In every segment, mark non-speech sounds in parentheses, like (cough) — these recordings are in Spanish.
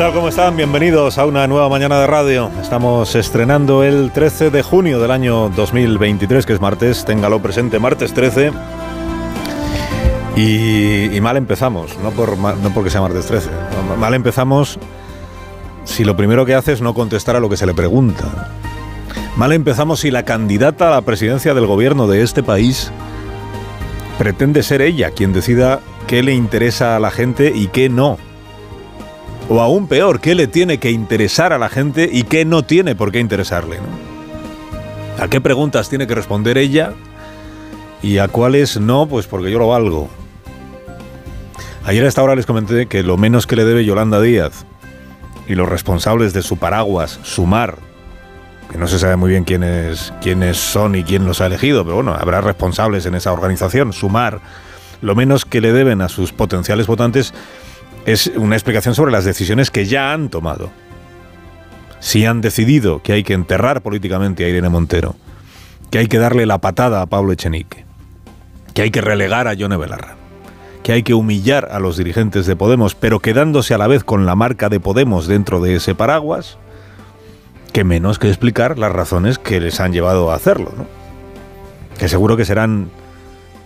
Tal? ¿Cómo están? Bienvenidos a una nueva mañana de radio. Estamos estrenando el 13 de junio del año 2023, que es martes. Téngalo presente, martes 13. Y, y mal empezamos, no, por, no porque sea martes 13. No, Mal empezamos si lo primero que hace es no contestar a lo que se le pregunta. Mal empezamos si la candidata a la presidencia del gobierno de este país pretende ser ella quien decida qué le interesa a la gente y qué no. O aún peor, qué le tiene que interesar a la gente y qué no tiene por qué interesarle. ¿no? ¿A qué preguntas tiene que responder ella y a cuáles no? Pues porque yo lo valgo. Ayer a esta hora les comenté que lo menos que le debe Yolanda Díaz y los responsables de su paraguas, Sumar, que no se sabe muy bien quiénes, quiénes son y quién los ha elegido, pero bueno, habrá responsables en esa organización, Sumar, lo menos que le deben a sus potenciales votantes es una explicación sobre las decisiones que ya han tomado. Si han decidido que hay que enterrar políticamente a Irene Montero, que hay que darle la patada a Pablo Echenique, que hay que relegar a Yone Belarra, que hay que humillar a los dirigentes de Podemos, pero quedándose a la vez con la marca de Podemos dentro de ese paraguas, que menos que explicar las razones que les han llevado a hacerlo, ¿no? Que seguro que serán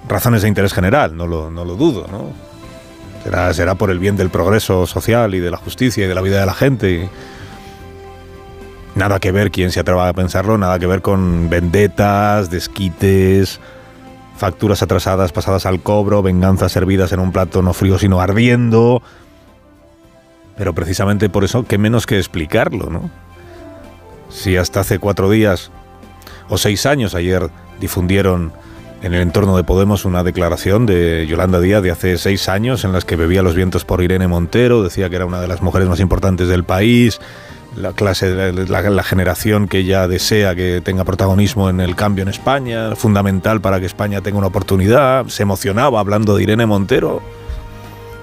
razones de interés general, no lo, no lo dudo, ¿no? Será, por el bien del progreso social y de la justicia y de la vida de la gente. Nada que ver, quien se atreva a pensarlo, nada que ver con vendetas, desquites, facturas atrasadas pasadas al cobro, venganzas servidas en un plato no frío sino ardiendo. Pero precisamente por eso, qué menos que explicarlo, ¿no? Si hasta hace cuatro días o seis años ayer difundieron en el entorno de Podemos una declaración de Yolanda Díaz de hace seis años en las que bebía los vientos por Irene Montero, decía que era una de las mujeres más importantes del país, la clase, la, la generación que ella desea que tenga protagonismo en el cambio en España, fundamental para que España tenga una oportunidad, se emocionaba hablando de Irene Montero.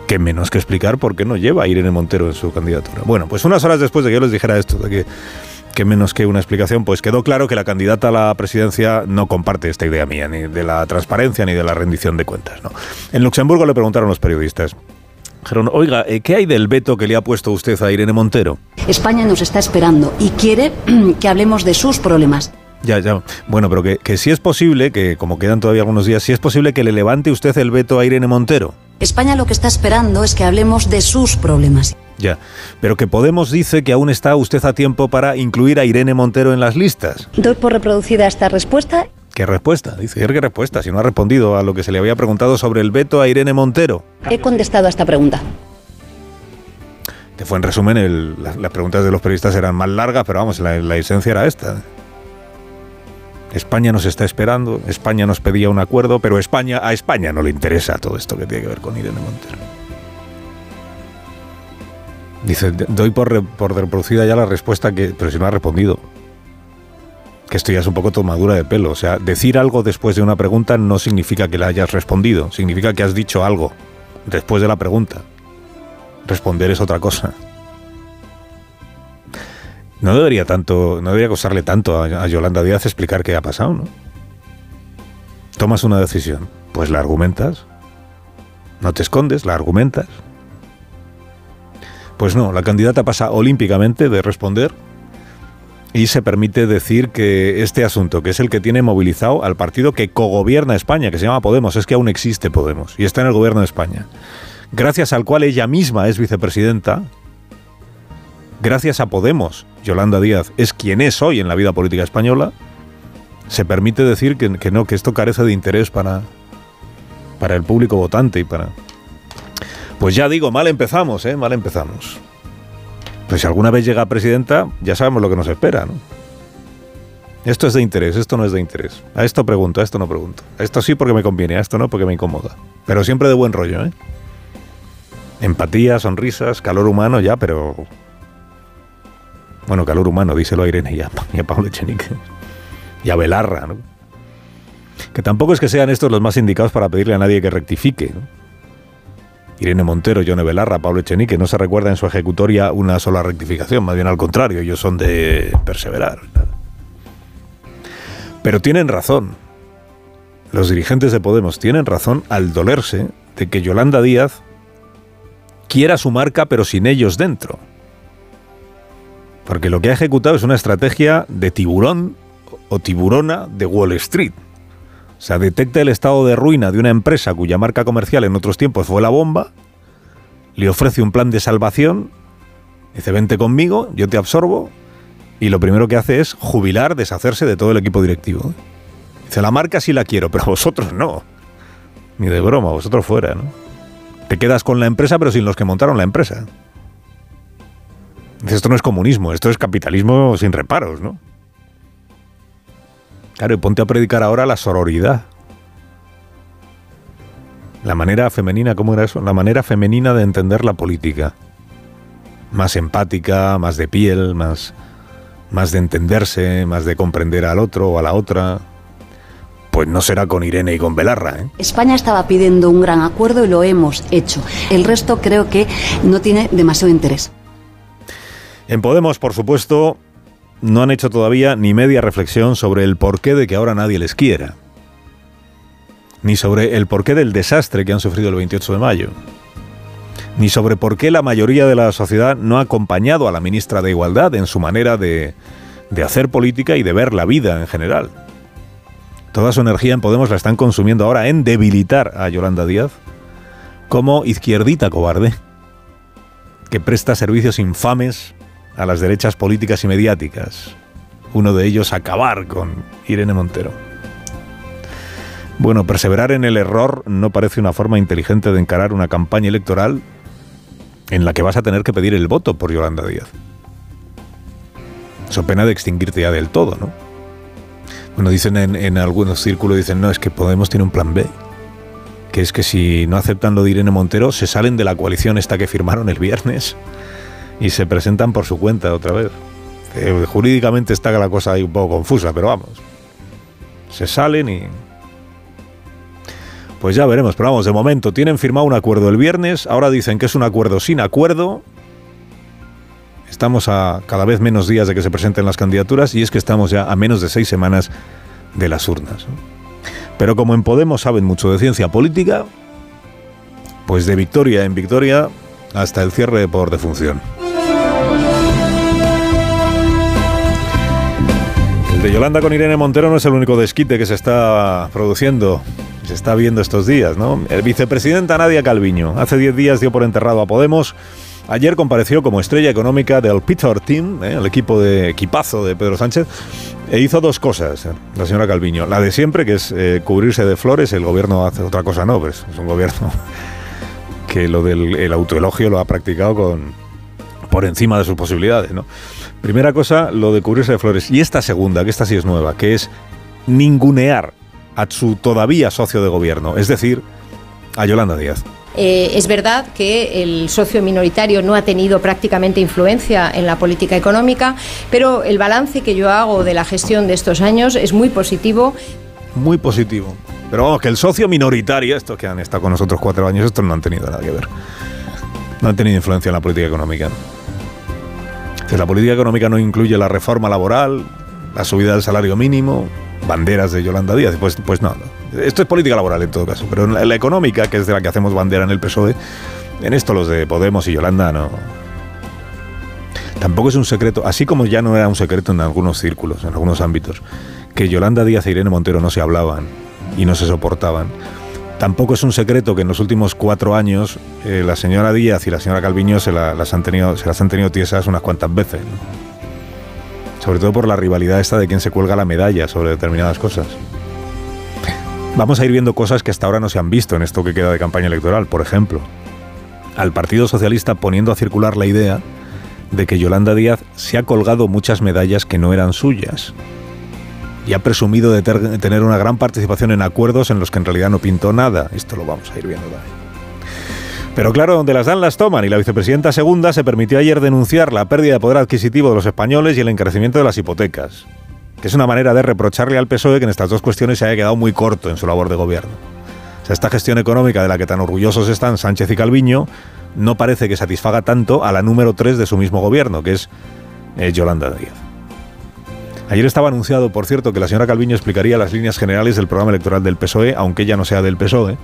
Que menos que explicar por qué no lleva a Irene Montero en su candidatura. Bueno, pues unas horas después de que yo les dijera esto, de que que menos que una explicación, pues quedó claro que la candidata a la presidencia no comparte esta idea mía, ni de la transparencia ni de la rendición de cuentas. ¿no? En Luxemburgo le preguntaron los periodistas. Dijeron, oiga, eh, ¿qué hay del veto que le ha puesto usted a Irene Montero? España nos está esperando y quiere (clears throat) que hablemos de sus problemas. Ya, ya. Bueno, pero que, que si es posible, que como quedan todavía algunos días, si es posible que le levante usted el veto a Irene Montero. España lo que está esperando es que hablemos de sus problemas. Ya, pero que Podemos dice que aún está usted a tiempo para incluir a Irene Montero en las listas. Doy por reproducida esta respuesta. ¿Qué respuesta? Dice, ¿qué respuesta? Si no ha respondido a lo que se le había preguntado sobre el veto a Irene Montero. He contestado a esta pregunta. Te fue en resumen, el- las preguntas de los periodistas eran más largas, pero vamos, la, la esencia era esta. España nos está esperando, España nos pedía un acuerdo, pero España a España no le interesa todo esto que tiene que ver con Irene Montero. Dice, "D- doy por, re- por reproducida ya la respuesta que, pero si no ha respondido. Que esto ya es un poco tomadura de pelo. O sea, decir algo después de una pregunta no significa que la hayas respondido, significa que has dicho algo después de la pregunta. Responder es otra cosa. No debería tanto, no debería costarle tanto a, a Yolanda Díaz explicar qué ha pasado, ¿no? Tomas una decisión, pues la argumentas. No te escondes, la argumentas. Pues no, la candidata pasa olímpicamente de responder y se permite decir que este asunto, que es el que tiene movilizado al partido que cogobierna España, que se llama Podemos, es que aún existe Podemos y está en el gobierno de España, gracias al cual ella misma es vicepresidenta, gracias a Podemos, Yolanda Díaz es quien es hoy en la vida política española, se permite decir que, no, que esto carece de interés para, para el público votante y para... Pues ya digo, mal empezamos, ¿eh? Mal empezamos. Pues si alguna vez llega presidenta, ya sabemos lo que nos espera, ¿no? Esto es de interés, esto no es de interés. A esto pregunto, a esto no pregunto. A esto sí porque me conviene, a esto no porque me incomoda. Pero siempre de buen rollo, ¿eh? Empatía, sonrisas, calor humano, ya, pero... Bueno, calor humano, díselo a Irene y a, y a Pablo. Y a Belarra, ¿no? Que tampoco es que sean estos los más indicados para pedirle a nadie que rectifique. ¿no? Irene Montero, Yone Belarra, Pablo Echenique, no se recuerda en su ejecutoria una sola rectificación, más bien al contrario, ellos son de perseverar. Pero tienen razón. Los dirigentes de Podemos tienen razón al dolerse de que Yolanda Díaz quiera su marca pero sin ellos dentro. Porque lo que ha ejecutado es una estrategia de tiburón o tiburona de Wall Street. Sea, detecta el estado de ruina de una empresa cuya marca comercial en otros tiempos fue la bomba, le ofrece un plan de salvación, dice, vente conmigo, yo te absorbo, y lo primero que hace es jubilar, deshacerse de todo el equipo directivo. Dice, la marca sí la quiero, pero vosotros no. Ni de broma, vosotros fuera, ¿no? Te quedas con la empresa, pero sin los que montaron la empresa. Dice, esto no es comunismo, esto es capitalismo sin reparos, ¿no? Claro, y ponte a predicar ahora la sororidad. La manera femenina, ¿cómo era eso? La manera femenina de entender la política. Más empática, más de piel, más, más de entenderse, más de comprender al otro o a la otra. Pues no será con Irene y con Belarra. ¿eh? España estaba pidiendo un gran acuerdo y lo hemos hecho. El resto creo que no tiene demasiado interés. En Podemos, por supuesto, no han hecho todavía ni media reflexión sobre el porqué de que ahora nadie les quiera, ni sobre el porqué del desastre que han sufrido el 28 de mayo, ni sobre por qué la mayoría de la sociedad no ha acompañado a la ministra de Igualdad en su manera de, de hacer política y de ver la vida en general. Toda su energía en Podemos la están consumiendo ahora en debilitar a Yolanda Díaz como izquierdita cobarde, que presta servicios infames a las derechas políticas y mediáticas. Uno de ellos acabar con Irene Montero. Bueno, perseverar en el error no parece una forma inteligente de encarar una campaña electoral en la que vas a tener que pedir el voto por Yolanda Díaz. Eso pena de extinguirte ya del todo, ¿no? Bueno, dicen en, algunos círculos, dicen, no, es que Podemos tiene un plan B, que es que si no aceptan lo de Irene Montero, se salen de la coalición esta que firmaron el viernes y se presentan por su cuenta otra vez. Eh, jurídicamente está la cosa ahí un poco confusa, pero vamos. Se salen y... Pues ya veremos, pero vamos, de momento tienen firmado un acuerdo el viernes, ahora dicen que es un acuerdo sin acuerdo. Estamos a cada vez menos días de que se presenten las candidaturas y es que estamos ya a menos de seis semanas de las urnas. Pero como en Podemos saben mucho de ciencia política, pues de victoria en victoria hasta el cierre por defunción. De Yolanda con Irene Montero no es el único desquite que se está produciendo, se está viendo estos días, ¿no? El vicepresidenta Nadia Calviño hace 10 días dio por enterrado a Podemos. Ayer compareció como estrella económica del Peter Team, ¿eh? el equipo de equipazo de Pedro Sánchez, e hizo dos cosas, ¿eh? la señora Calviño. La de siempre, que es eh, cubrirse de flores, el gobierno hace otra cosa, no, pues es un gobierno (laughs) que lo del el autoelogio lo ha practicado con por encima de sus posibilidades, ¿no? Primera cosa, lo de cubrirse de flores. Y esta segunda, que esta sí es nueva, que es ningunear a su todavía socio de gobierno, es decir, a Yolanda Díaz. Eh, es verdad que el socio minoritario no ha tenido prácticamente influencia en la política económica, pero el balance que yo hago de la gestión de estos años es muy positivo. Muy positivo. Pero vamos, que el socio minoritario, estos que han estado con nosotros cuatro años, estos no han tenido nada que ver. No han tenido influencia en la política económica. La política económica no incluye la reforma laboral, la subida del salario mínimo, banderas de Yolanda Díaz. Pues, pues no. Esto es política laboral en todo caso. Pero en la, la económica, que es de la que hacemos bandera en el PSOE, en esto los de Podemos y Yolanda no. Tampoco es un secreto, así como ya no era un secreto en algunos círculos, en algunos ámbitos, que Yolanda Díaz e Irene Montero no se hablaban y no se soportaban. Tampoco es un secreto que en los últimos cuatro años eh, la señora Díaz y la señora Calviño se, la- las han tenido, se las han tenido tiesas unas cuantas veces. Sobre todo por la rivalidad esta de quién se cuelga la medalla sobre determinadas cosas. Vamos a ir viendo cosas que hasta ahora no se han visto en esto que queda de campaña electoral. Por ejemplo, al Partido Socialista poniendo a circular la idea de que Yolanda Díaz se ha colgado muchas medallas que no eran suyas y ha presumido de tener una gran participación en acuerdos en los que en realidad no pintó nada. Esto lo vamos a ir viendo también. Pero claro, donde las dan las toman y la vicepresidenta segunda se permitió ayer denunciar la pérdida de poder adquisitivo de los españoles y el encarecimiento de las hipotecas, que es una manera de reprocharle al PSOE que en estas dos cuestiones se haya quedado muy corto en su labor de gobierno. O sea, esta gestión económica de la que tan orgullosos están Sánchez y Calviño no parece que satisfaga tanto a la número 3 de su mismo gobierno, que es eh, Yolanda Díaz. Ayer estaba anunciado, por cierto, que la señora Calviño explicaría las líneas generales del programa electoral del PSOE, aunque ella no sea del PSOE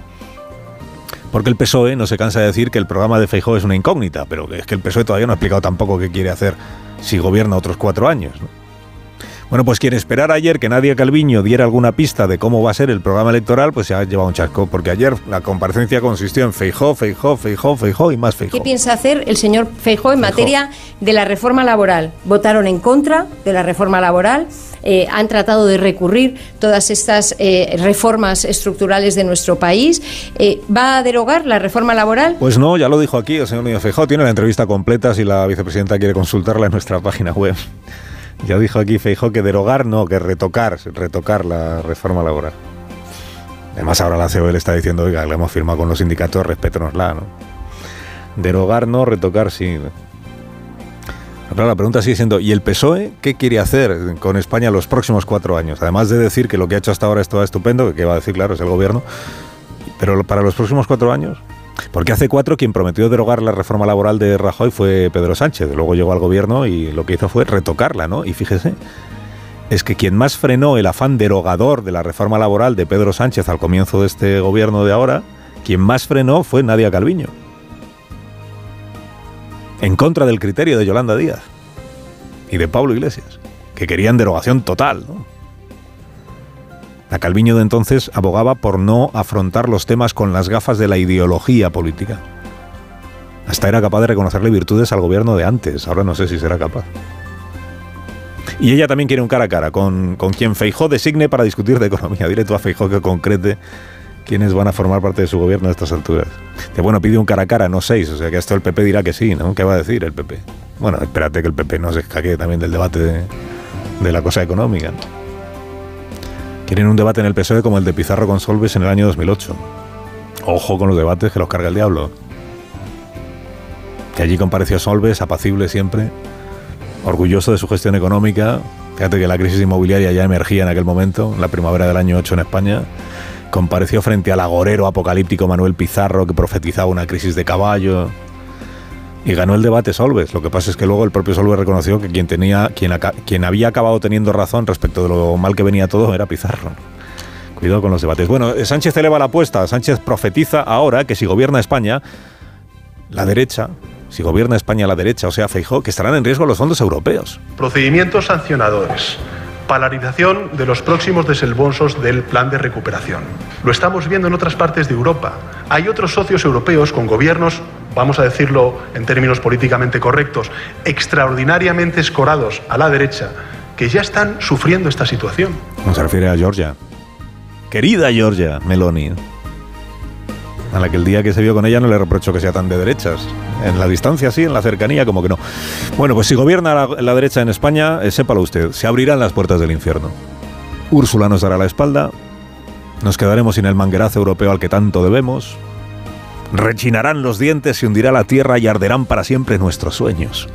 porque el PSOE no se cansa de decir que el programa de Feijóo es una incógnita, pero es que el PSOE todavía no ha explicado tampoco qué quiere hacer si gobierna otros cuatro años. Bueno, pues quien esperar ayer que Nadia Calviño diera alguna pista de cómo va a ser el programa electoral, pues se ha llevado un chasco, porque ayer la comparecencia consistió en Feijó, Feijó, Feijó, Feijó y más Feijó. ¿Qué piensa hacer el señor Feijó en materia de la reforma laboral? Votaron en contra de la reforma laboral, eh, han tratado de recurrir todas estas eh, reformas estructurales de nuestro país. Eh, ¿Va a derogar la reforma laboral? Pues no, ya lo dijo aquí el señor Núñez Feijó, tiene la entrevista completa si la vicepresidenta quiere consultarla en nuestra página web. Ya dijo aquí Feijó que derogar no, que retocar, retocar la reforma laboral. Además ahora la COE le está diciendo, oiga, le hemos firmado con los sindicatos, respétenosla, ¿no? Derogar no, retocar sí. La pregunta sigue siendo, ¿y el PSOE qué quiere hacer con España los próximos cuatro años? Además de decir que lo que ha hecho hasta ahora es todo estupendo, que va a decir, claro, es el gobierno, pero para los próximos cuatro años, porque hace cuatro quien prometió derogar la reforma laboral de Rajoy fue Pedro Sánchez. Luego llegó al gobierno y lo que hizo fue retocarla, ¿no? Y fíjese, es que quien más frenó el afán derogador de la reforma laboral de Pedro Sánchez al comienzo de este gobierno de ahora, quien más frenó fue Nadia Calviño. En contra del criterio de Yolanda Díaz y de Pablo Iglesias, que querían derogación total, ¿no? La Calviño de entonces abogaba por no afrontar los temas con las gafas de la ideología política. Hasta era capaz de reconocerle virtudes al gobierno de antes, ahora no sé si será capaz. Y ella también quiere un cara a cara con, con quien Feijó designe para discutir de economía. Directo a Feijó que concrete quiénes van a formar parte de su gobierno a estas alturas. Que bueno, pide un cara a cara, no seis, o sea que esto el PP dirá que sí, ¿no? ¿Qué va a decir el PP? Bueno, espérate que el PP no se escaque también del debate de, de la cosa económica. Quieren un debate en el PSOE como el de Pizarro con Solves en el año 2008. Ojo con los debates que los carga el diablo. Que allí compareció Solves, apacible siempre, orgulloso de su gestión económica. Fíjate que la crisis inmobiliaria ya emergía en aquel momento, en la primavera del año 8 en España. Compareció frente al agorero apocalíptico Manuel Pizarro que profetizaba una crisis de caballo y ganó el debate Solves. Lo que pasa es que luego el propio Solves reconoció que quien, tenía, quien, quien había acabado teniendo razón respecto de lo mal que venía todo era Pizarro. Cuidado con los debates. Bueno, Sánchez eleva la apuesta. Sánchez profetiza ahora que si gobierna España, la derecha, si gobierna España la derecha, o sea, Feijó, que estarán en riesgo los fondos europeos. Procedimientos sancionadores. Polarización de los próximos desembolsos del plan de recuperación. Lo estamos viendo en otras partes de Europa. Hay otros socios europeos con gobiernos vamos a decirlo en términos políticamente correctos, extraordinariamente escorados a la derecha, que ya están sufriendo esta situación. ¿Cómo se refiere a Georgia? Querida Georgia Meloni, a la que el día que se vio con ella no le reprocho que sea tan de derechas. En la distancia sí, en la cercanía como que no. Bueno, pues si gobierna la, derecha en España, eh, sépalo usted, se abrirán las puertas del infierno. Úrsula nos dará la espalda, nos quedaremos sin el manguerazo europeo al que tanto debemos, rechinarán los dientes, se hundirá la tierra y arderán para siempre nuestros sueños.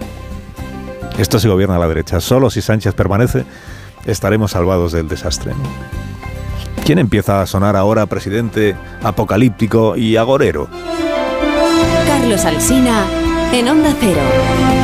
Esto se gobierna la derecha. Solo si Sánchez permanece, estaremos salvados del desastre. ¿Quién empieza a sonar ahora presidente apocalíptico y agorero? Carlos Alsina, en Onda Cero.